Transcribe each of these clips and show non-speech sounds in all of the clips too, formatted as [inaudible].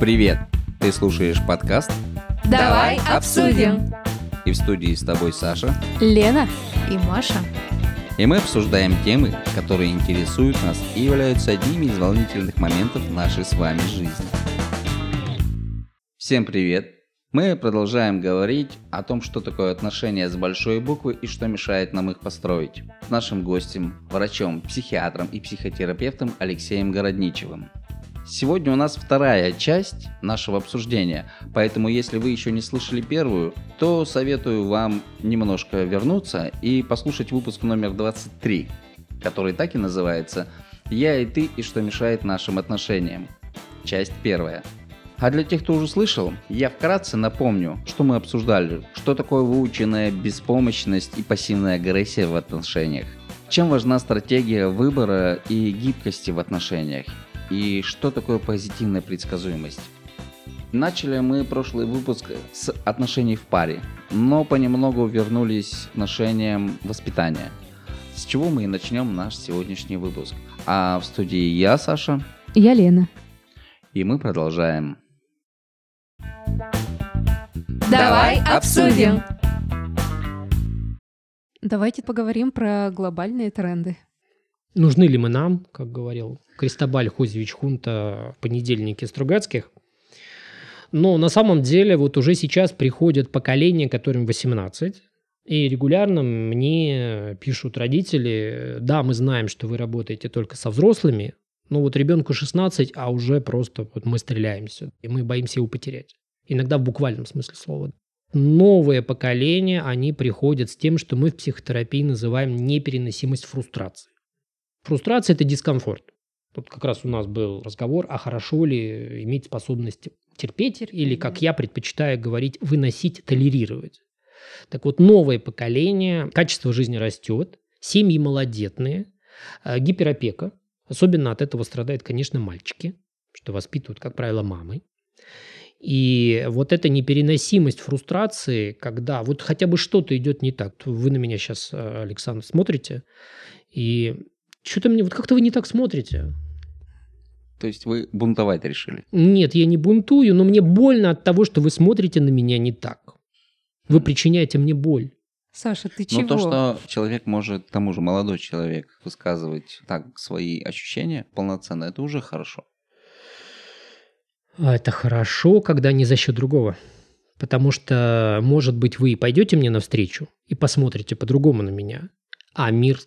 Привет! Ты слушаешь подкаст Давай обсудим. и в студии с тобой Саша. Лена и Маша. И мы обсуждаем темы, которые интересуют нас и являются одними из волнительных моментов нашей с вами жизни. Всем привет! Мы продолжаем говорить о том, что такое отношения с большой буквы и что мешает нам их построить. С нашим гостем, врачом, психиатром и психотерапевтом Алексеем Городничевым. Сегодня у нас вторая часть нашего обсуждения, поэтому если вы еще не слышали первую, то советую вам немножко вернуться и послушать выпуск номер 23, который так и называется «Я и ты и что мешает нашим отношениям». Часть первая. А для тех, кто уже слышал, я вкратце напомню, что мы обсуждали, что такое выученная беспомощность и пассивная агрессия в отношениях, чем важна стратегия выбора и гибкости в отношениях, и что такое позитивная предсказуемость. Начали мы прошлый выпуск с отношений в паре, но понемногу вернулись к отношениям воспитания. С чего мы и начнем наш сегодняшний выпуск. А в студии я, Саша, Я Лена. и мы продолжаем. Давай обсудим. Давайте поговорим про глобальные тренды. Нужны ли мы нам, как говорил Кристобаль Хозевич Хунта в понедельнике Стругацких. Но на самом деле вот уже сейчас приходят поколения, которым 18, и регулярно мне пишут родители, да, мы знаем, что вы работаете только со взрослыми, но вот ребенку 16, а уже просто вот мы стреляемся, и мы боимся его потерять. Иногда в буквальном смысле слова. Новое поколение, они приходят с тем, что мы в психотерапии называем непереносимость фрустрации. Фрустрация – это дискомфорт. Тут как раз у нас был разговор, а хорошо ли иметь способность терпеть, или, как я предпочитаю говорить, выносить, толерировать. Так вот, новое поколение, качество жизни растет, семьи малодетные, э, гиперопека. Особенно от этого страдают, конечно, мальчики, что воспитывают, как правило, мамы. И вот эта непереносимость фрустрации, когда вот хотя бы что-то идет не так. Вы на меня сейчас, Александр, смотрите, и что-то мне, вот как-то вы не так смотрите. То есть вы бунтовать решили? Нет, я не бунтую, но мне больно от того, что вы смотрите на меня не так. Вы причиняете мне боль. Саша, ты чего? Но то, что человек может, к тому же молодой человек, высказывать так свои ощущения полноценно, это уже хорошо. А это хорошо, когда не за счет другого. Потому что, может быть, вы и пойдете мне навстречу и посмотрите по-другому на меня, а мир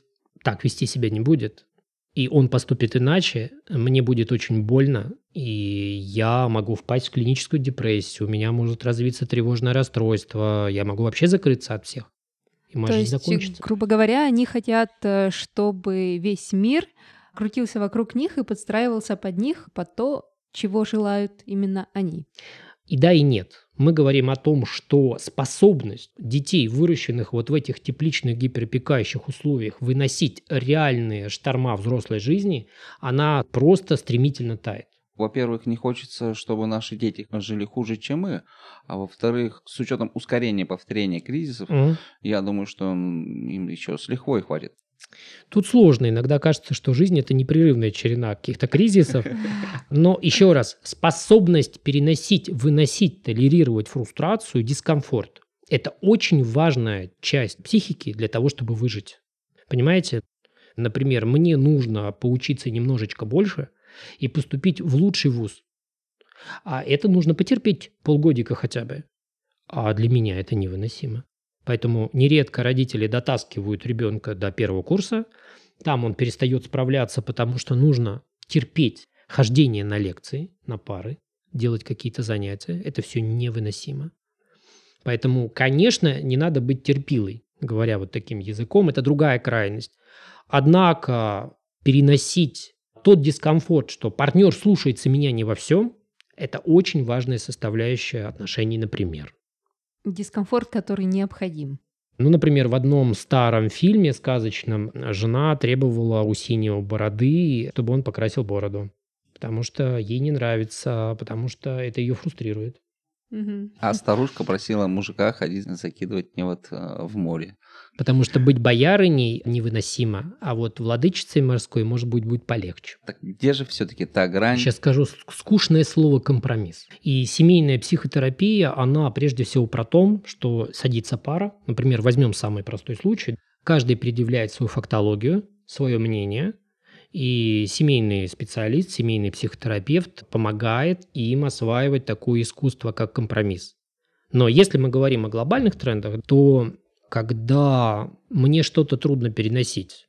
так вести себя не будет, и он поступит иначе, мне будет очень больно, и я могу впасть в клиническую депрессию, у меня может развиться тревожное расстройство, я могу вообще закрыться от всех. И моя То жизнь есть, закончится. грубо говоря, они хотят, э, чтобы весь мир крутился вокруг них и подстраивался под них, под то, чего желают именно они. И да, и нет. Мы говорим о том, что способность детей, выращенных вот в этих тепличных гиперопекающих условиях, выносить реальные шторма взрослой жизни, она просто стремительно тает. Во-первых, не хочется, чтобы наши дети жили хуже, чем мы. А во-вторых, с учетом ускорения повторения кризисов, Мгм. я думаю, что им еще с лихвой хватит. Тут сложно. Иногда кажется, что жизнь – это непрерывная черена каких-то кризисов. Но еще раз, способность переносить, выносить, толерировать фрустрацию, дискомфорт – это очень важная часть психики для того, чтобы выжить. Понимаете? Например, мне нужно поучиться немножечко больше и поступить в лучший вуз. А это нужно потерпеть полгодика хотя бы. А для меня это невыносимо. Поэтому нередко родители дотаскивают ребенка до первого курса. Там он перестает справляться, потому что нужно терпеть хождение на лекции, на пары, делать какие-то занятия. Это все невыносимо. Поэтому, конечно, не надо быть терпилой, говоря вот таким языком. Это другая крайность. Однако переносить тот дискомфорт, что партнер слушается меня не во всем, это очень важная составляющая отношений, например. Дискомфорт, который необходим. Ну, например, в одном старом фильме сказочном жена требовала у синего бороды, чтобы он покрасил бороду. Потому что ей не нравится, потому что это ее фрустрирует. А старушка просила мужика ходить закидывать невод э, в море. Потому что быть боярыней невыносимо, а вот владычицей морской, может быть, будет полегче. Так где же все-таки та грань? Сейчас скажу скучное слово «компромисс». И семейная психотерапия, она прежде всего про то, что садится пара. Например, возьмем самый простой случай. Каждый предъявляет свою фактологию, свое мнение, и семейный специалист, семейный психотерапевт помогает им осваивать такое искусство, как компромисс. Но если мы говорим о глобальных трендах, то когда мне что-то трудно переносить,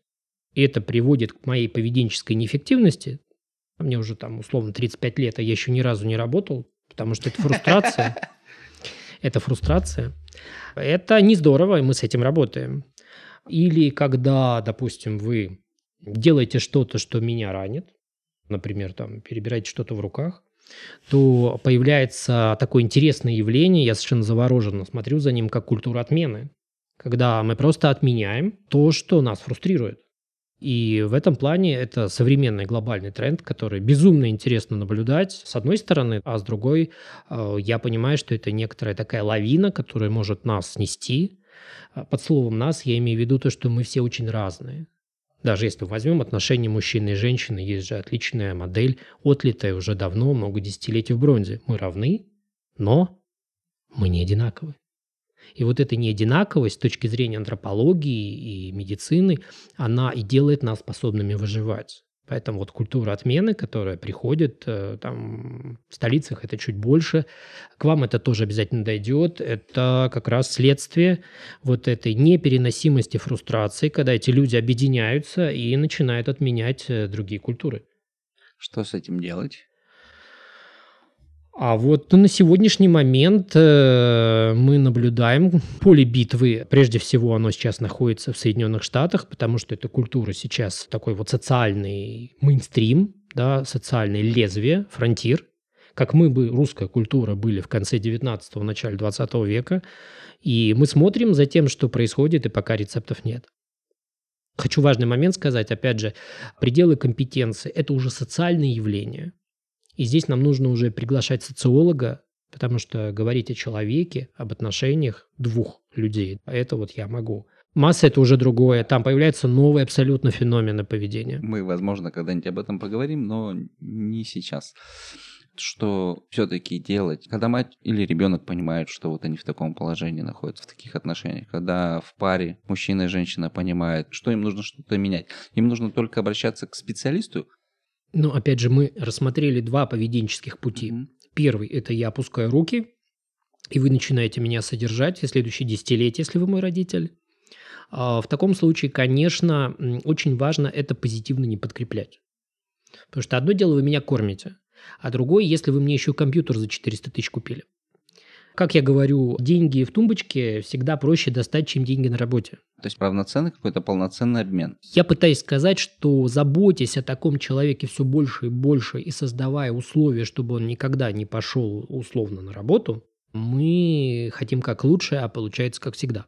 это приводит к моей поведенческой неэффективности, мне уже там условно 35 лет, а я еще ни разу не работал, потому что это фрустрация. [laughs] Это фрустрация. Это не здорово, и мы с этим работаем. Или когда, допустим, вы делаете что-то, что меня ранит, например, там, перебираете что-то в руках, то появляется такое интересное явление, я совершенно завороженно смотрю за ним, как культура отмены, когда мы просто отменяем то, что нас фрустрирует. И в этом плане это современный глобальный тренд, который безумно интересно наблюдать, с одной стороны, а с другой э, я понимаю, что это некоторая такая лавина, которая может нас снести. А Под словом «нас» я имею в виду то, что мы все очень разные. Даже если возьмем отношения мужчины и женщины, есть же отличная модель, отлитая уже давно, много десятилетий в бронзе. Мы равны, но мы не одинаковы. И вот эта неодинаковость с точки зрения антропологии и медицины, она и делает нас способными выживать. Поэтому вот культура отмены, которая приходит, э, там в столицах это чуть больше, к вам это тоже обязательно дойдет. Это как раз следствие вот этой непереносимости фрустрации, когда эти люди объединяются и начинают отменять э, другие культуры. Что с этим делать? А вот на сегодняшний момент э, мы наблюдаем поле битвы. Прежде всего, оно сейчас находится в Соединенных Штатах, потому что эта культура сейчас такой вот социальный мейнстрим, да, социальное лезвие, фронтир, как мы бы, русская культура, были в конце 19-го, начале 20 века. И мы смотрим за тем, что происходит, и пока рецептов нет. Хочу важный момент сказать, опять же, пределы компетенции – это уже социальные явления. И здесь нам нужно уже приглашать социолога, потому что говорить о человеке, об отношениях двух людей, это вот я могу. Масса – это уже другое. Там появляются новые абсолютно феномены поведения. Мы, возможно, когда-нибудь об этом поговорим, но не сейчас. Что все-таки делать, когда мать или ребенок понимают, что вот они в таком положении находятся, в таких отношениях, когда в паре мужчина и женщина понимают, что им нужно что-то менять, им нужно только обращаться к специалисту. Но опять же, мы рассмотрели два поведенческих пути. Мгм. Первый – это я опускаю руки, и вы начинаете меня содержать в следующие десятилетия, если вы мой родитель. А В таком случае, конечно, очень важно это позитивно не подкреплять. Потому что одно дело, вы меня кормите, а другое, если вы мне еще компьютер за 400 тысяч купили. Как я говорю, деньги в тумбочке всегда проще достать, чем деньги на работе. То есть равноценный какой-то полноценный обмен. Я пытаюсь сказать, что заботясь о таком человеке все больше и больше и создавая условия, чтобы он никогда не пошел условно на работу, мы хотим как лучше, а получается как всегда.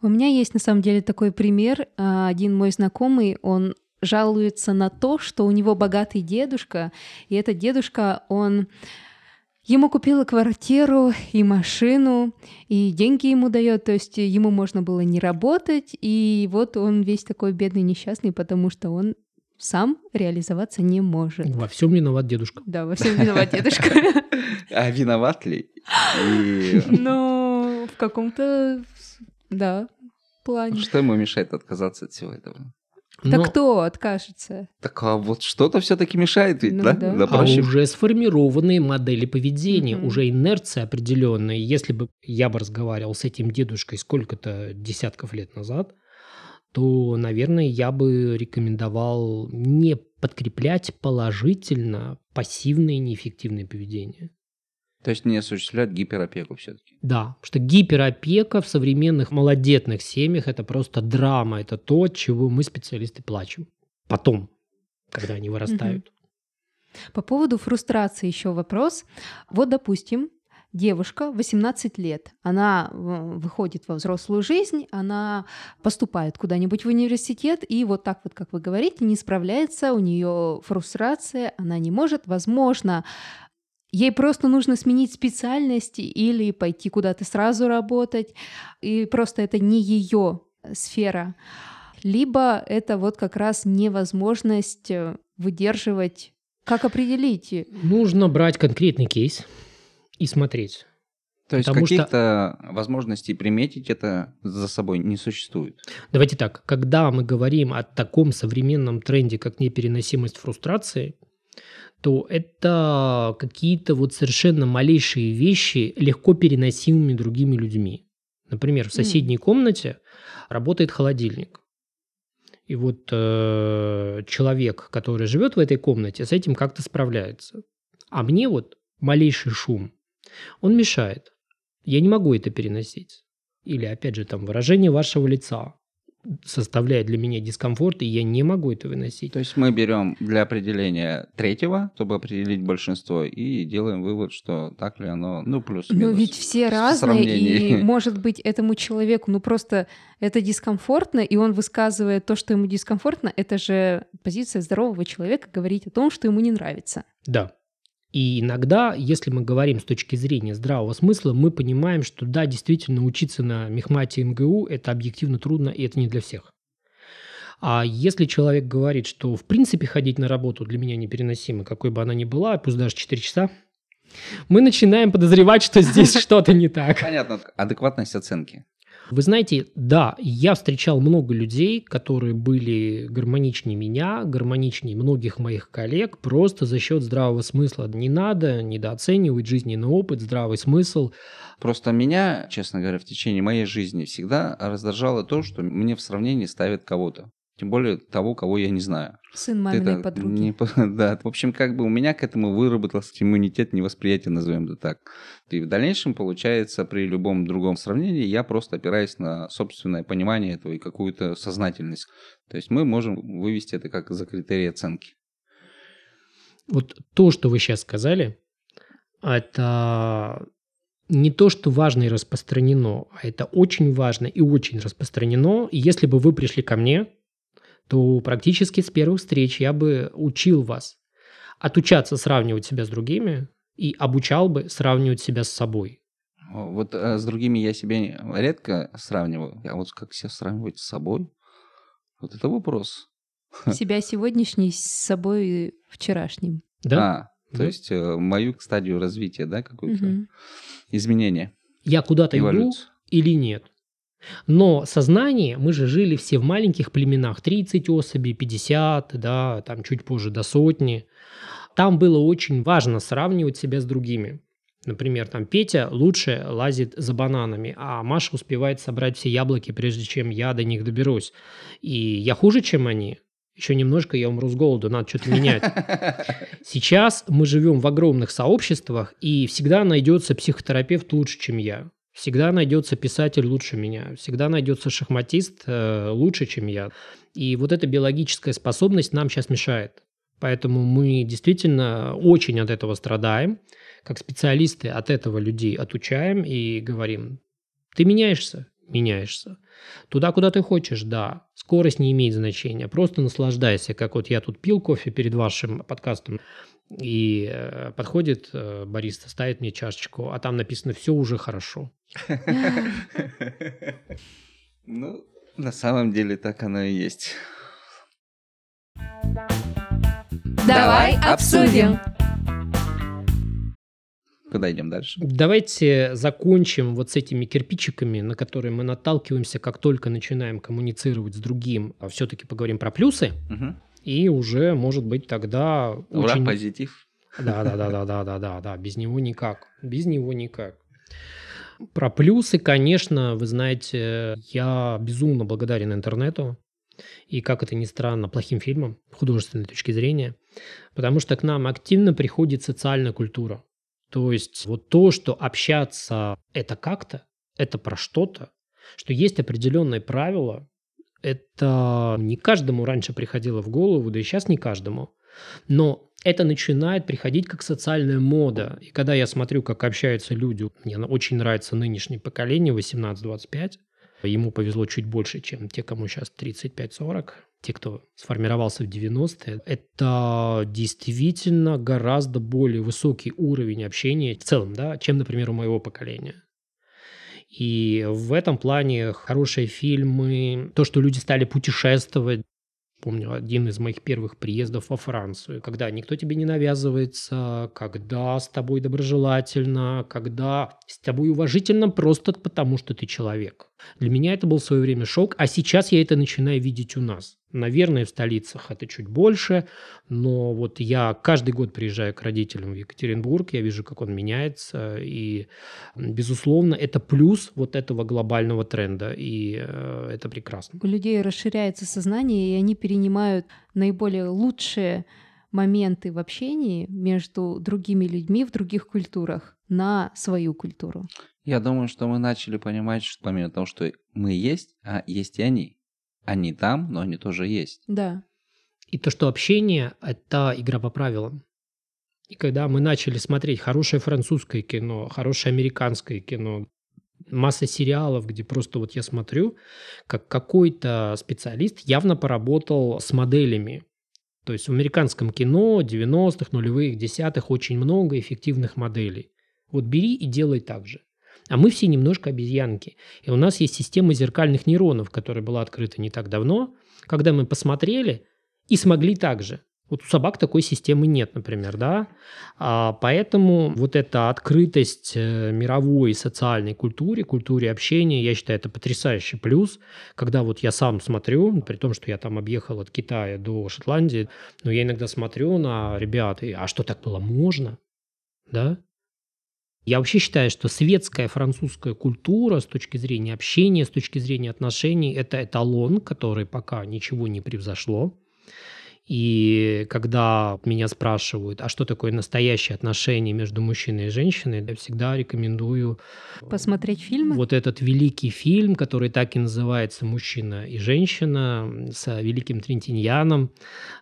У меня есть на самом деле такой пример. А, Один мой знакомый, он жалуется на то, что у него богатый дедушка, и этот дедушка, он ему купила квартиру и машину, и деньги ему дает, то есть ему можно было не работать, и вот он весь такой бедный, несчастный, потому что он сам реализоваться не может. Во всем виноват дедушка. Да, во всем виноват дедушка. А виноват ли? [laughs] Но в каком-то, да, плане. что ему мешает отказаться от всего этого? Так Но- кто откажется? Так а вот что-то все-таки мешает ведь, Ну да? да. Да А уже сформированные модели поведения, Мгм. уже инерция определенная. Если бы я бы разговаривал с этим дедушкой сколько-то десятков лет назад, то, наверное, я бы рекомендовал не подкреплять положительно пассивное неэффективное поведение. То есть не осуществлять гиперопеку все-таки. Да, потому что гиперопека в современных малодетных семьях – это просто драма, это то, от чего мы, специалисты, плачем. Потом, когда они вырастают. По поводу фрустрации еще вопрос. Вот, допустим, девушка 18 лет, она э, выходит во взрослую жизнь, она поступает куда-нибудь в университет, и вот так вот, как вы говорите, не справляется, у нее фрустрация, она не может, возможно, ей просто нужно сменить специальность или пойти куда-то сразу работать, и просто это не ее сфера. Либо это вот как раз невозможность э, выдерживать. Как определить? Нужно брать конкретный кейс и смотреть. То есть Потому что- каких-то возможностей приметить это за собой не существует. Давайте так, когда мы говорим о таком современном тренде, как непереносимость фрустрации, то это какие-то вот совершенно малейшие вещи, легко переносимыми другими людьми. Например, в соседней комнате работает холодильник. И вот э, человек, который живет в этой комнате, с этим как-то справляется. А мне вот малейший шум, он мешает. Я не могу это переносить. Или, опять же, там выражение вашего лица составляет для меня дискомфорт, и я не могу это выносить. То есть мы берем для определения третьего, чтобы определить большинство, и делаем вывод, что так ли оно, ну, плюс-минус. Но ведь все разные, сравнении. и [laughs] может быть этому человеку, ну просто это дискомфортно, и он высказывает то, что ему дискомфортно, это же позиция здорового человека говорить о том, что ему не нравится. Да. И иногда, если мы говорим с точки зрения здравого смысла, мы понимаем, что да, действительно, учиться на мехмате МГУ – это объективно трудно, и это не для всех. А если человек говорит, что в принципе ходить на работу для меня непереносимо, какой бы она ни была, пусть даже 4 часа, мы начинаем подозревать, что здесь [laughs] что-то не так. Понятно, адекватность оценки. Вы знаете, да, я встречал много людей, которые были гармоничнее меня, гармоничнее многих моих коллег, просто за счет здравого смысла. Не надо недооценивать жизненный опыт, здравый смысл. Просто меня, честно говоря, в течение моей жизни всегда раздражало то, что мне в сравнении ставят кого-то. Тем более того, кого я не знаю. Сын маминой Это подруги. не [laughs] да, в общем, как бы у меня к этому выработался иммунитет невосприятия, назовем это так. И в дальнейшем, получается, при любом другом сравнении я просто опираюсь на собственное понимание этого и какую-то сознательность. То есть мы можем вывести это как за критерий оценки. Вот то, что вы сейчас сказали, это не то, что важно и распространено, а это очень важно и очень распространено. И если бы вы пришли ко мне, то практически с первых встреч я бы учил вас отучаться сравнивать себя с другими и обучал бы сравнивать себя с собой. Вот э, с другими я себя редко сравниваю, а вот как себя сравнивать с собой, вот это вопрос. Себя сегодняшний с собой вчерашним. Да? А, то Да. есть э, мою стадию развития, да, какую-то Мгм. изменение, Я куда-то иду или нет. Но сознание, мы же жили все в маленьких племенах, 30 особей, 50, да, там чуть позже до сотни. Там было очень важно сравнивать себя с другими. Например, там Петя лучше лазит за бананами, а Маша успевает собрать все яблоки, прежде чем я до них доберусь. И я хуже, чем они. Еще немножко я умру с голоду, надо что-то менять. [laughs] Сейчас мы живем в огромных сообществах, и всегда найдется психотерапевт лучше, чем я. Всегда найдется писатель лучше меня. Всегда найдется шахматист э, лучше, чем я. И вот эта биологическая способность нам сейчас мешает. Поэтому мы действительно очень от этого страдаем. Как специалисты от этого людей отучаем и говорим, ты меняешься? Меняешься. Туда, куда ты хочешь, да. Скорость не имеет значения. Просто наслаждайся, как вот я тут пил кофе перед вашим подкастом. И э, подходит э, бариста, ставит мне чашечку, а там написано «все уже хорошо». [laughs] Ну, на самом деле так оно и есть. Давай обсудим. Куда идем дальше? Давайте закончим вот с этими кирпичиками, на которые мы наталкиваемся, как только начинаем коммуницировать с другим. А все-таки поговорим про плюсы, Мгм. И уже, может быть, тогда Ура, очень... позитив. Да, да, да, да, да, да, да, да. Без него никак. Без него никак. Про плюсы, конечно, вы знаете, я безумно благодарен интернету. И, как это ни странно, плохим фильмам, художественной точки зрения. Потому что к нам активно приходит социальная культура. То есть вот то, что общаться это как-то, это про что-то, что есть определенные правила, это не каждому раньше приходило в голову, да и сейчас не каждому. Но это начинает приходить как социальная мода. И когда я смотрю, как общаются люди, мне очень нравится нынешнее поколение, 18-25, Ему повезло чуть больше, чем те, кому сейчас 35-40 те, кто сформировался в 90-е, это действительно гораздо более высокий уровень общения в целом, да, чем, например, у моего поколения. И в этом плане хорошие фильмы, то, что люди стали путешествовать, Помню один из моих первых приездов во Францию, когда никто тебе не навязывается, когда с тобой доброжелательно, когда с тобой уважительно просто потому, что ты человек. Для меня это был в свое время шок, а сейчас я это начинаю видеть у нас. Наверное, в столицах это чуть больше, но вот я каждый год приезжаю к родителям в Екатеринбург, я вижу, как он меняется, и, безусловно, это плюс вот этого глобального тренда, и э, это прекрасно. У людей расширяется сознание, и они перенимают наиболее лучшие моменты в общении между другими людьми в других культурах на свою культуру. Я думаю, что мы начали понимать, что помимо того, что мы есть, а есть и они. Они там, но они тоже есть. Да. И то, что общение – это игра по правилам. И когда мы начали смотреть хорошее французское кино, хорошее американское кино, масса сериалов, где просто вот я смотрю, как какой-то специалист явно поработал с моделями. То есть в американском кино 90-х, нулевых, десятых очень много эффективных моделей. Вот бери и делай так же. А мы все немножко обезьянки. И у нас есть система зеркальных нейронов, которая была открыта не так давно, когда мы посмотрели и смогли так же. Вот у собак такой системы нет, например, да. А поэтому вот эта открытость э, мировой социальной культуре, культуре общения, я считаю, это потрясающий плюс. Когда вот я сам смотрю, при том, что я там объехал от Китая до Шотландии, но я иногда смотрю на ребят, и, а что так было можно? Да? Я вообще считаю, что светская французская культура с точки зрения общения, с точки зрения отношений, это эталон, который пока ничего не превзошло. И когда меня спрашивают, а что такое настоящее отношение между мужчиной и женщиной, я всегда рекомендую посмотреть фильм. Вот этот великий фильм, который так и называется «Мужчина и женщина» с великим Трентиньяном.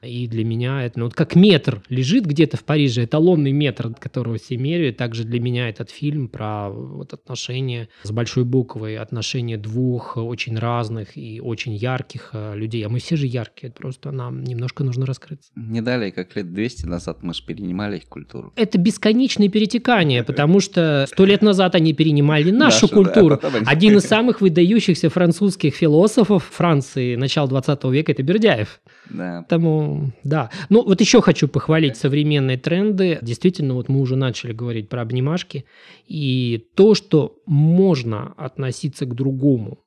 И для меня это ну, вот как метр лежит где-то в Париже, эталонный метр, которого все меряют. Также для меня этот фильм про вот отношения с большой буквой, отношения двух очень разных и очень ярких э, людей. А мы все же яркие, просто нам немножко нужно нужно раскрыться. Не далее, как лет 200 назад мы же перенимали их культуру. Это бесконечное перетекание, потому что сто лет назад они перенимали нашу культуру. Один из самых выдающихся французских философов Франции начала 20 века – это Бердяев. Да. Поэтому, да. Ну, вот еще хочу похвалить современные тренды. Действительно, вот мы уже начали говорить про обнимашки. И то, что можно относиться к другому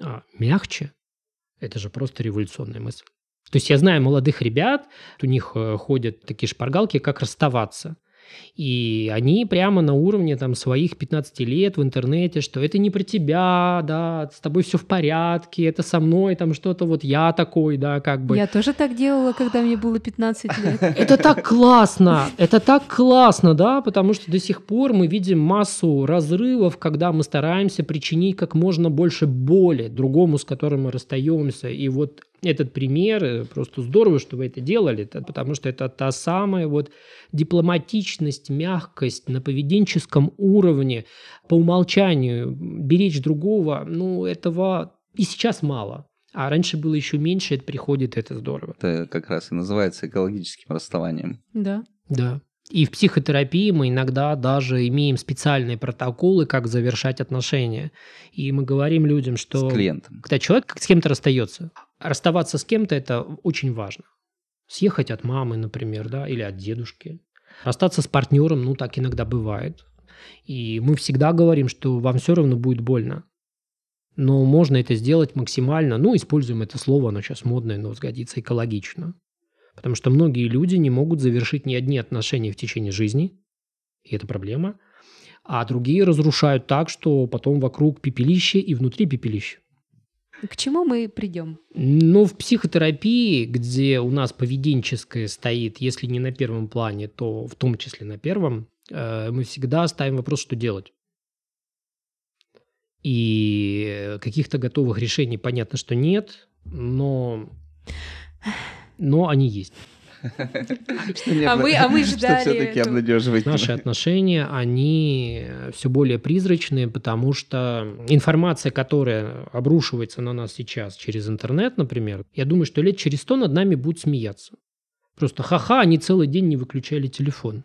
а, мягче, это же просто революционная мысль. То есть я знаю молодых ребят, у них э, ходят такие шпаргалки, как расставаться. И они прямо на уровне там, своих 15 лет в интернете, что это не про тебя, да, с тобой все в порядке, это со мной, там что-то вот я такой, да, как бы. Я тоже так делала, когда мне было 15 лет. [laughs] Это так классно, это так классно, да, потому что до сих пор мы видим массу разрывов, когда мы стараемся причинить как можно больше боли другому, с которым мы расстаемся. И вот этот пример, э, просто здорово, что вы это делали, потому что это та самая вот дипломатичность, мягкость на поведенческом уровне, по умолчанию беречь другого, ну, этого и сейчас мало. А раньше было еще меньше, это приходит, это здорово. Это как раз и называется экологическим расставанием. Да. Да. И в психотерапии мы иногда даже имеем специальные протоколы, как завершать отношения. И мы говорим людям, что... С клиентом. Когда человек с кем-то расстается, расставаться с кем-то – это очень важно. Съехать от мамы, например, да, или от дедушки. Расстаться с партнером, ну, так иногда бывает. И мы всегда говорим, что вам все равно будет больно. Но можно это сделать максимально, ну, используем это слово, оно сейчас модное, но сгодится экологично. Потому что многие люди не могут завершить ни одни отношения в течение жизни, и это проблема. А другие разрушают так, что потом вокруг пепелище и внутри пепелище. К чему мы придем? Ну, в психотерапии, где у нас поведенческое стоит, если не на первом плане, то в том числе на первом, э, мы всегда ставим вопрос, что делать. И каких-то готовых решений понятно, что нет, но, [sighs] [laughs] но они есть. А мы, а мы Что ждали. все-таки эту- обнадеживает Наши отношения, они все более призрачные, потому что информация, которая обрушивается на нас сейчас через интернет, например, я думаю, что лет через сто над нами будут смеяться. Просто ха-ха, они целый день не выключали телефон.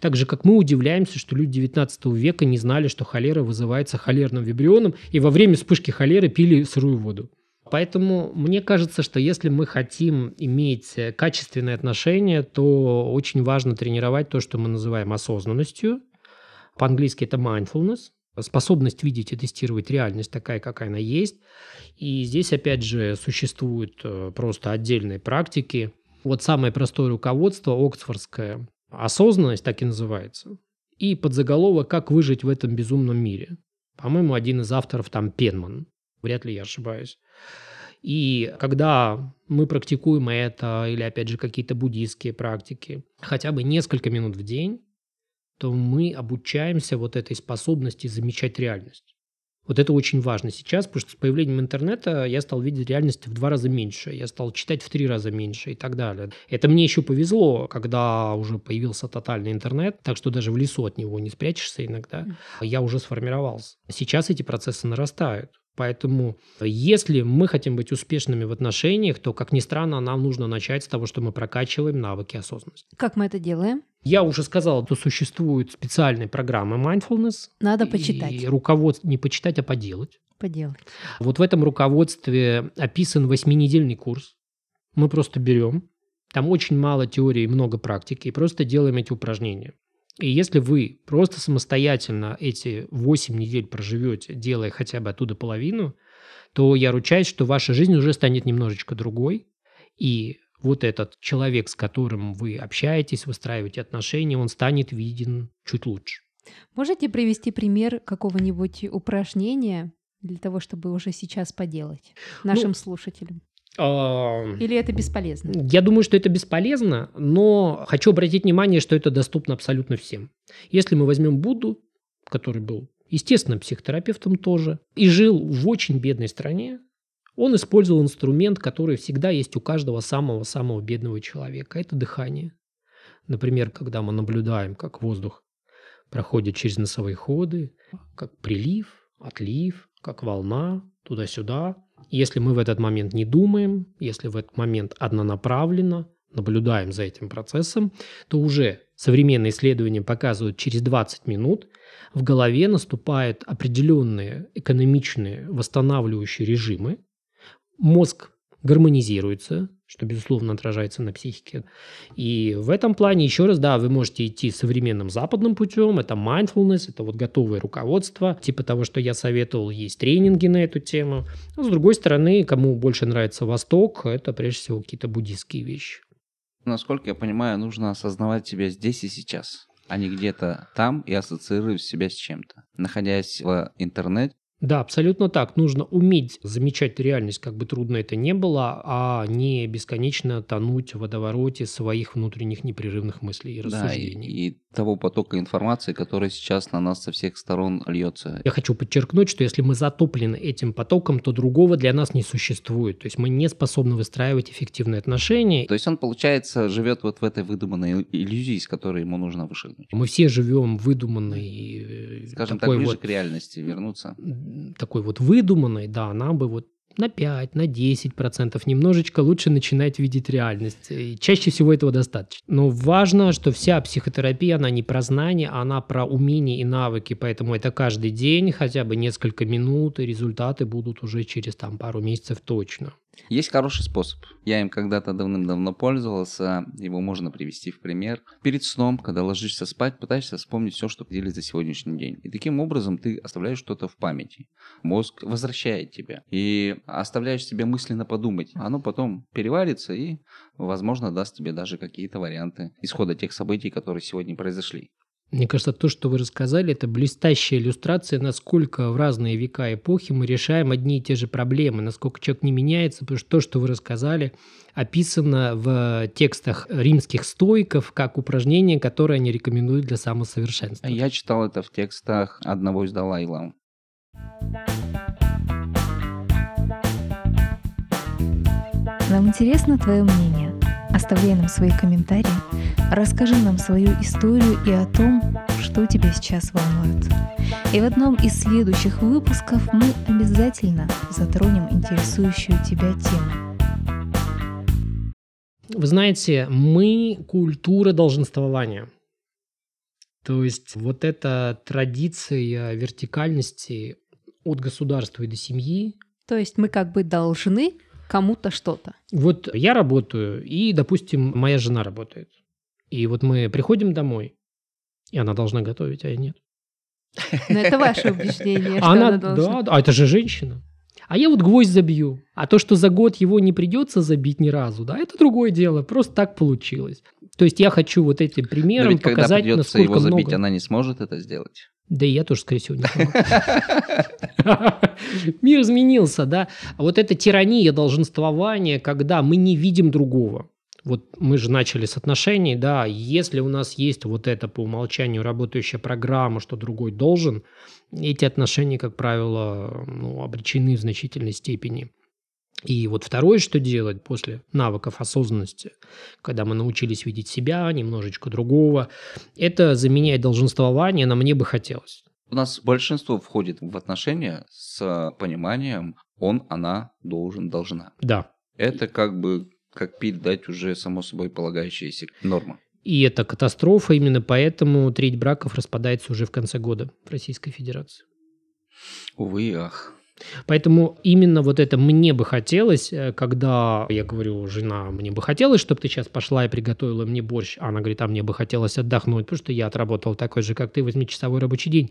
Так же, как мы удивляемся, что люди 19 века не знали, что холера вызывается холерным вибрионом, и во время вспышки холеры пили сырую воду. Поэтому мне кажется, что если мы хотим иметь э, качественные отношения, то очень важно тренировать то, что мы называем осознанностью. По-английски это mindfulness, способность видеть и тестировать реальность такая, какая она есть. И здесь, опять же, существуют э, просто отдельные практики. Вот самое простое руководство, оксфордское, осознанность так и называется. И подзаголовок «Как выжить в этом безумном мире». По-моему, один из авторов там Пенман. Вряд ли я ошибаюсь. И когда мы практикуем это, или опять же какие-то буддийские практики, хотя бы несколько минут в день, то мы обучаемся вот этой способности замечать реальность. Вот это очень важно сейчас, потому что с появлением интернета я стал видеть реальность в два раза меньше, я стал читать в три раза меньше и так далее. Это мне еще повезло, когда уже появился тотальный интернет, так что даже в лесу от него не спрячешься иногда. Я уже сформировался. Сейчас эти процессы нарастают. Поэтому, если мы хотим быть успешными в отношениях, то, как ни странно, нам нужно начать с того, что мы прокачиваем навыки осознанности. Как мы это делаем? Я уже сказал, что существуют специальные программы mindfulness. Надо И почитать, руководство не почитать, а поделать. поделать. Вот в этом руководстве описан восьминедельный курс. Мы просто берем, там очень мало теории, много практики, и просто делаем эти упражнения. И если вы просто самостоятельно эти 8 недель проживете, делая хотя бы оттуда половину, то я ручаюсь, что ваша жизнь уже станет немножечко другой. И вот этот человек, с которым вы общаетесь, выстраиваете отношения, он станет виден чуть лучше. Можете привести пример какого-нибудь упражнения для того, чтобы уже сейчас поделать нашим слушателям? Или это бесполезно? Я думаю, что это бесполезно, но хочу обратить внимание, что это доступно абсолютно всем. Если мы возьмем Будду, который был, естественно, психотерапевтом тоже, и жил в очень бедной стране, он использовал инструмент, который всегда есть у каждого самого-самого бедного человека. Это дыхание. Например, когда мы наблюдаем, как воздух проходит через носовые ходы, как прилив, отлив, как волна, туда-сюда. Если мы в этот момент не думаем, если в этот момент однонаправленно наблюдаем за этим процессом, то уже современные исследования показывают, через 20 минут в голове наступают определенные экономичные восстанавливающие режимы, мозг гармонизируется, что, безусловно, отражается на психике. И в этом плане, еще раз, да, вы можете идти современным западным путем, это mindfulness, это вот готовое руководство, типа того, что я советовал, есть тренинги на эту тему. Но, с другой стороны, кому больше нравится Восток, это прежде всего какие-то буддийские вещи. Насколько я понимаю, нужно осознавать себя здесь и сейчас, а не где-то там и ассоциировать себя с чем-то. Находясь в интернете, Да, абсолютно так. Нужно уметь замечать реальность, как бы трудно это не было, а не бесконечно тонуть в водовороте своих внутренних непрерывных мыслей и да, и, рассуждений. и того потока информации, который сейчас на нас со всех сторон льется. Я хочу подчеркнуть, что если мы затоплены этим потоком, то другого для нас не существует. То есть мы не способны выстраивать эффективные отношения. То есть он, получается, живет вот в этой выдуманной иллюзии, из которой ему нужно вышагнуть. Мы все живем выдуманной, э, Скажем так, такой ближе вот к реальности вернуться. такой вот выдуманной, да, нам бы вот на 5, на 10 процентов немножечко лучше начинать видеть реальность. И чаще всего этого достаточно. Но важно, что вся психотерапия, она не про знания, она про умения и навыки. Поэтому это каждый день, хотя бы несколько минут, и результаты будут уже через там пару месяцев точно. Есть хороший способ. Я им когда-то давным-давно пользовался. Его можно привести в пример. Перед сном, когда ложишься спать, пытаешься вспомнить все, что делали за сегодняшний день. И таким образом ты оставляешь что-то в памяти. Мозг возвращает тебя. И оставляешь себе мысленно подумать. Оно потом переварится и, возможно, даст тебе даже какие-то варианты исхода тех событий, которые сегодня произошли. Мне кажется, то, что вы рассказали, это блестящая иллюстрация, насколько в разные века и эпохи мы решаем одни и те же проблемы, насколько человек не меняется, потому что то, что вы рассказали, описано в текстах римских стоиков как упражнение, которое они рекомендуют для самосовершенствования. Я читал это в текстах одного из Далай-Лам. Нам интересно твое мнение. Оставляй нам свои комментарии, расскажи нам свою историю и о том, что тебя сейчас волнует. И в одном из следующих выпусков мы обязательно затронем интересующую тебя тему. Вы знаете, мы культура долженствования. То есть вот эта традиция вертикальности от государства и до семьи. То есть мы как бы должны кому-то что-то. Вот я работаю, и, допустим, моя жена работает. И вот мы приходим домой, и она должна готовить, а я нет. Но это ваше убеждение, [laughs] что она, она должна. Да, да, а это же женщина. А я вот гвоздь забью. А то, что за год его не придется забить ни разу, да, это другое дело. Просто так получилось. То есть я хочу вот этим Но примером ведь когда показать, придется насколько его забить, много. она не сможет это сделать. Да и я тоже, скорее всего, не. Мир изменился, да. Вот эта тирания долженствования, когда мы не видим другого. Вот мы же начали с отношений, да, если у нас есть вот это по умолчанию работающая программа, что другой должен, эти отношения, как правило, ну, обречены в значительной степени. И вот второе, что делать после навыков осознанности, когда мы научились видеть себя, немножечко другого, это заменять долженствование на «мне бы хотелось». У нас большинство входит в отношения с пониманием он, она, должен, должна. Да, Это как бы как пить дать уже само собой полагающаяся норма. И это катастрофа, именно поэтому треть браков распадается уже в конце года в Российской Федерации. Увы и ах. Поэтому именно вот это мне бы хотелось, э, когда я говорю, жена, мне бы хотелось, чтобы ты сейчас пошла и приготовила мне борщ, а она говорит, а мне бы хотелось отдохнуть, потому что я отработал такой же, как ты, восьмичасовой рабочий день.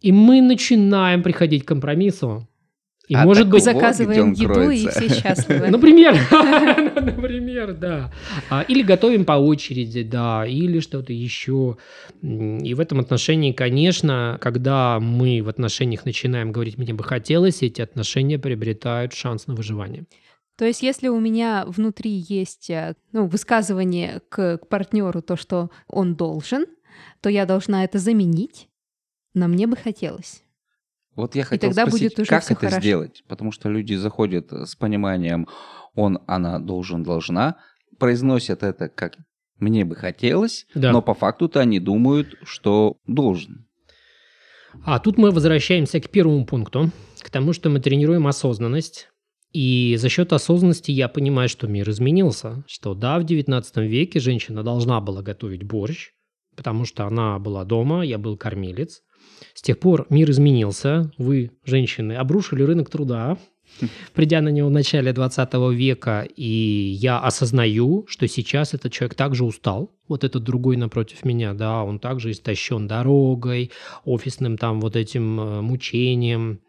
И мы начинаем приходить к компромиссу. И А может быть, Заказываем еду, кроется. и все счастливы. [laughs] Например, [laughs] например, да. А, Или готовим по очереди, да, или что-то еще. И в этом отношении, конечно, когда мы в отношениях начинаем говорить «мне бы хотелось», эти отношения приобретают шанс на выживание. То есть, если у меня внутри есть э, ну, высказывание к, партнеру, то, что он должен, то я должна это заменить, на мне бы хотелось. Вот я хотел тогда спросить, будет уже как это хорошо. сделать? Потому что люди заходят с пониманием он, она, должен, должна, произносят это как мне бы хотелось, Да. но по факту-то они думают, что должен. А тут мы возвращаемся к первому пункту, к тому, что мы тренируем осознанность. И за счет осознанности я понимаю, что мир изменился. Что да, в 19 веке женщина должна была готовить борщ, потому что она была дома, я был кормилец. С тех пор мир изменился. Вы, женщины, обрушили рынок труда, придя на него в начале 20 века, и я осознаю, что сейчас этот человек также устал, вот этот другой напротив меня, да, он также истощен дорогой, офисным там вот этим э, мучением,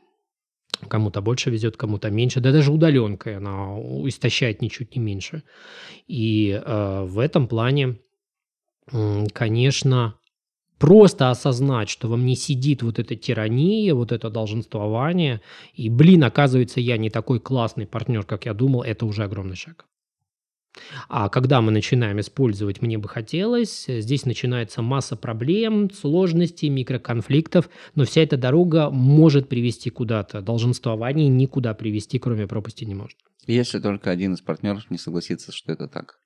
кому-то больше везет, кому-то меньше, да даже удаленкой она истощает ничуть не меньше. И э, в этом плане, конечно, просто осознать, что во мне сидит вот эта тирания, вот это долженствование, и, блин, оказывается, я не такой классный партнер, как я думал, это уже огромный шаг. А когда мы начинаем использовать «мне бы хотелось», здесь начинается масса проблем, сложностей, микроконфликтов, но вся эта дорога может привести куда-то. Долженствование никуда привести, кроме пропасти не может. Если только один из партнеров не согласится, что это так.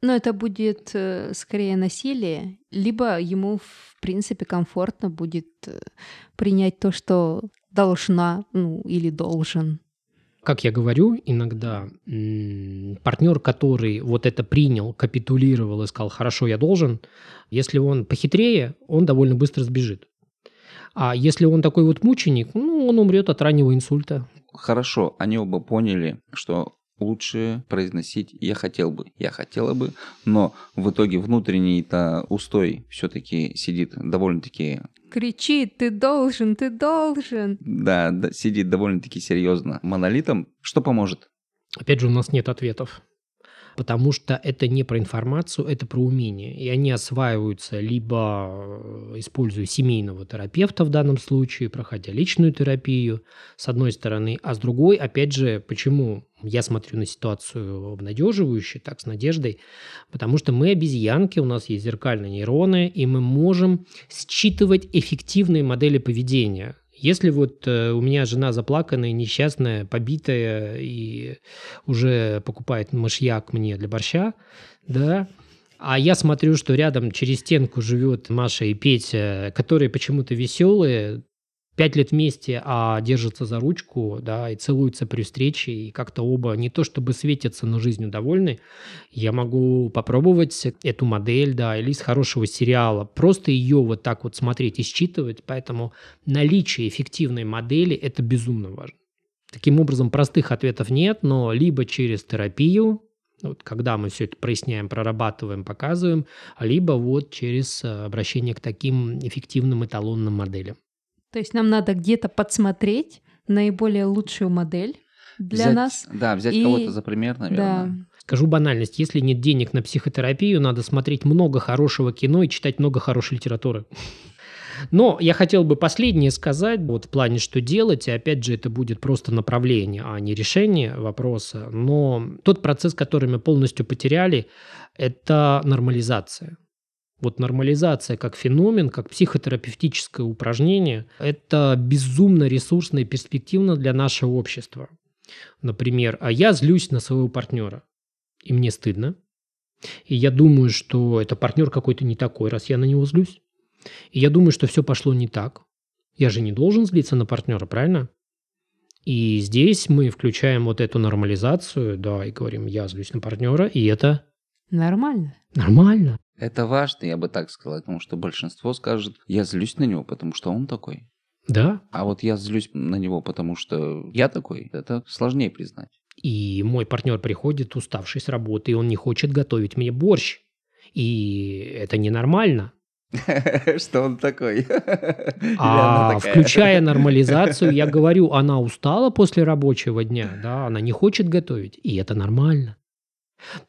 Но это будет э, скорее насилие, либо ему, в принципе, комфортно будет э, принять то, что должна, ну, или должен. Как я говорю, иногда партнер, который вот это принял, капитулировал и сказал, хорошо, я должен, если он похитрее, он довольно быстро сбежит. А если он такой вот мученик, ну, он умрет от раннего инсульта. Хорошо, они оба поняли, что лучше произносить «я хотел бы», «я хотела бы», но в итоге внутренний-то устой все-таки сидит довольно-таки, Кричит, ты должен, ты должен. да, да, сидит довольно-таки серьезно монолитом. Что поможет? Опять же, у нас нет ответов. Потому что это не про информацию, это про умение. И они осваиваются либо э, используя семейного терапевта в данном случае, проходя личную терапию, с одной стороны. А с другой, опять же, почему я смотрю на ситуацию обнадеживающе, так, с надеждой? Потому что мы обезьянки, у нас есть зеркальные нейроны, и мы можем считывать эффективные модели поведения. Если вот э, у меня жена заплаканная, несчастная, побитая и уже покупает мышьяк мне для борща, да, а я смотрю, что рядом через стенку живет Маша и Петя, которые почему-то веселые, пять лет вместе, а держатся за ручку, да, и целуются при встрече, и как-то оба не то чтобы светятся, но жизнью довольны, я могу попробовать эту модель, да, или из хорошего сериала, просто ее вот так вот смотреть и считывать, поэтому наличие эффективной модели – это безумно важно. Таким образом, простых ответов нет, но либо через терапию, вот когда мы все это проясняем, прорабатываем, показываем, либо вот через э, обращение к таким эффективным эталонным моделям. То есть нам надо где-то подсмотреть наиболее лучшую модель для Взять- нас. Да, взять и- кого-то за пример, Да. наверное. Скажу банальность, если нет денег на психотерапию, надо смотреть много хорошего кино и читать много хорошей литературы. Но я хотел бы последнее сказать, вот в плане, что делать, и опять же, это будет просто направление, а не решение вопроса. Но тот процесс, который мы полностью потеряли, это нормализация. Вот нормализация как феномен, как психотерапевтическое упражнение, это безумно ресурсно и перспективно для нашего общества. Например, а я злюсь на своего партнера, и мне стыдно. И я думаю, что это партнер какой-то не такой, раз я на него злюсь. И я думаю, что все пошло не так. Я же не должен злиться на партнера, правильно? И здесь мы включаем вот эту нормализацию, да, и говорим, я злюсь на партнера, и это Нормально. нормально. Это важно, я бы так сказал, потому что большинство скажет, я злюсь на него, потому что он такой. Да, А вот я злюсь на него, потому что я такой, это сложнее признать. И мой партнер приходит, уставший с работы, и он не хочет готовить мне борщ. И это ненормально. [laughs] Что он такой? [laughs] А включая [laughs] нормализацию, я говорю, она устала после рабочего дня, да, она не хочет готовить, и это нормально.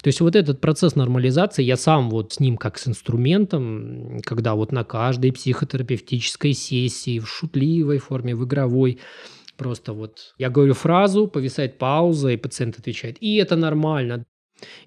То есть вот этот процесс нормализации, я сам вот с ним как с инструментом, когда вот на каждой психотерапевтической сессии в шутливой форме, в игровой, просто вот я говорю фразу, повисает пауза, и пациент отвечает, и это нормально.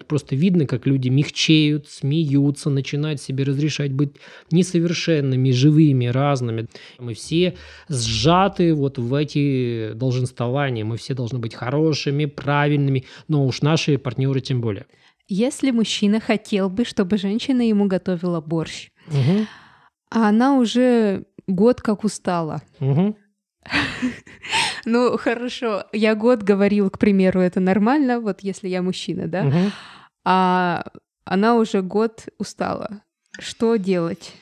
Просто видно, как люди мягчеют, смеются, начинают себе разрешать быть несовершенными, живыми, разными. Мы все сжаты вот в эти долженствования. Мы все должны быть хорошими, правильными, но уж наши партнеры тем более. Если мужчина хотел бы, чтобы женщина ему готовила борщ, Мгм, а она уже год как устала. мгм. [laughs] Ну, хорошо, я год говорил, к примеру, это нормально, вот если я мужчина, да? А она уже год устала. Что делать?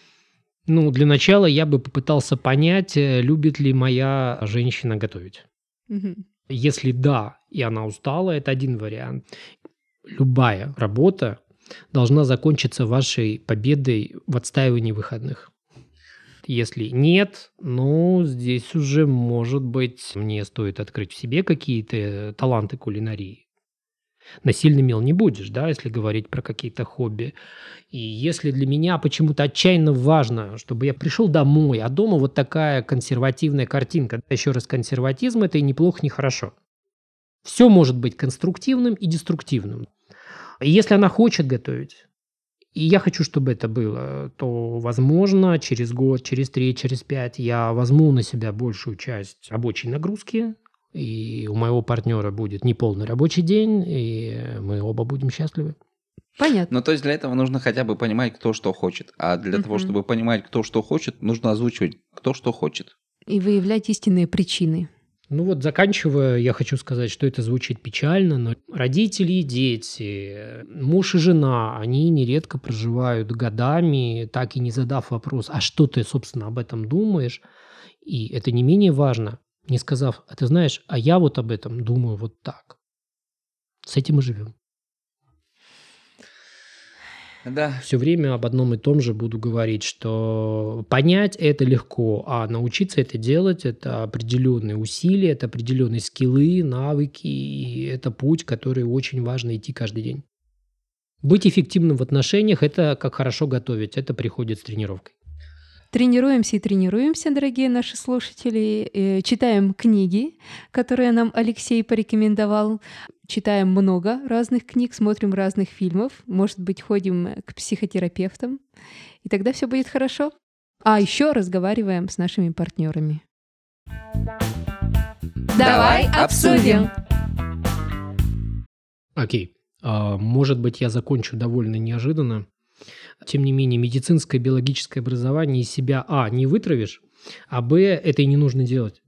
Ну, для начала я бы попытался понять, э, любит ли моя женщина готовить. Если да, и она устала, это один вариант. Любая работа должна закончиться вашей победой в отстаивании выходных. Если нет, ну, здесь уже, может быть, мне стоит открыть в себе какие-то таланты кулинарии. Насильно мил не будешь, да, если говорить про какие-то хобби. И если для меня почему-то отчаянно важно, чтобы я пришел домой, а дома вот такая консервативная картинка. Еще раз, консерватизм – это и неплохо, не хорошо. Все может быть конструктивным и деструктивным. Если она хочет готовить, и я хочу, чтобы это было, то, возможно, через год, через три, через пять я возьму на себя большую часть рабочей нагрузки, и у моего партнера будет неполный рабочий день, и мы оба будем счастливы. Понятно. Ну, то есть для этого нужно хотя бы понимать, кто что хочет. А для того, Мгм. чтобы понимать, кто что хочет, нужно озвучивать, кто что хочет. И выявлять истинные причины. Ну вот, заканчивая, я хочу сказать, что это звучит печально, но родители и дети, муж и жена, они нередко проживают годами, так и не задав вопрос, а что ты, собственно, об этом думаешь? И это не менее важно, не сказав, а ты знаешь, а я вот об этом думаю вот так. С этим и живем. Да. Все время об одном и том же буду говорить, что понять это легко, а научиться это делать – это определенные усилия, это определенные скиллы, навыки, и это путь, который очень важно идти каждый день. Быть эффективным в отношениях – это как хорошо готовить, это приходит с тренировкой. Тренируемся и тренируемся, дорогие наши слушатели. Э, Читаем книги, которые нам Алексей порекомендовал. Читаем много разных книг, смотрим разных фильмов. Может быть, ходим к психотерапевтам. И тогда все будет хорошо. А еще разговариваем с нашими партнерами. Давай обсудим. Окей. А, может быть, я закончу довольно неожиданно. Тем не менее, медицинское биологическое образование из себя, а, не вытравишь, а, б, это и не нужно делать.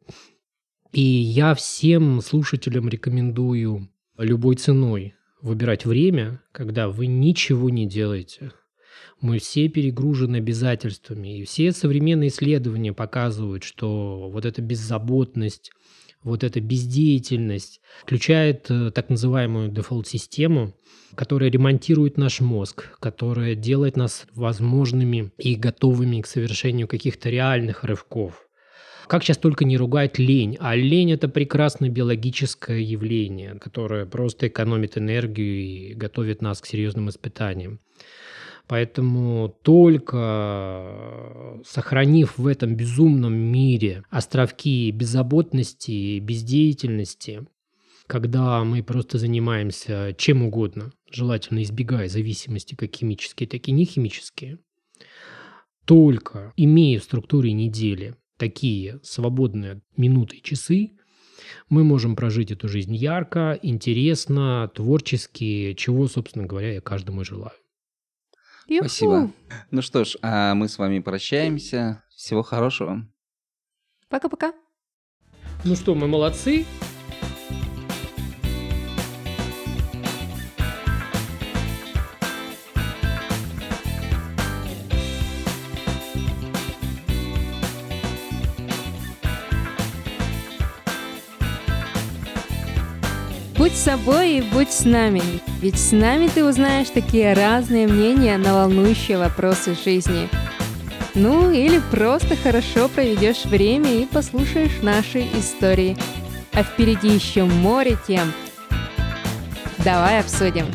И я всем слушателям рекомендую любой ценой выбирать время, когда вы ничего не делаете. Мы все перегружены обязательствами, и все современные исследования показывают, что вот эта беззаботность, вот эта бездеятельность включает э, так называемую дефолт-систему, которая ремонтирует наш мозг, которая делает нас возможными и готовыми к совершению каких-то реальных рывков. Как сейчас только не ругать лень, а лень – это прекрасное биологическое явление, которое просто экономит энергию и готовит нас к серьезным испытаниям. Поэтому только сохранив в этом безумном мире островки беззаботности и бездеятельности, когда мы просто занимаемся чем угодно, желательно избегая зависимости как химические, так и нехимические, только имея в структуре недели такие свободные минуты и часы, мы можем прожить эту жизнь ярко, интересно, творчески, чего, собственно говоря, я каждому желаю. Юху. Спасибо. Ну что ж, а мы с вами прощаемся. Всего хорошего. Пока-пока. Ну что, мы молодцы. Будь собой и будь с нами, ведь с нами ты узнаешь такие разные мнения на волнующие вопросы жизни. Ну или просто хорошо проведешь время и послушаешь наши истории. А впереди еще море тем. Давай обсудим.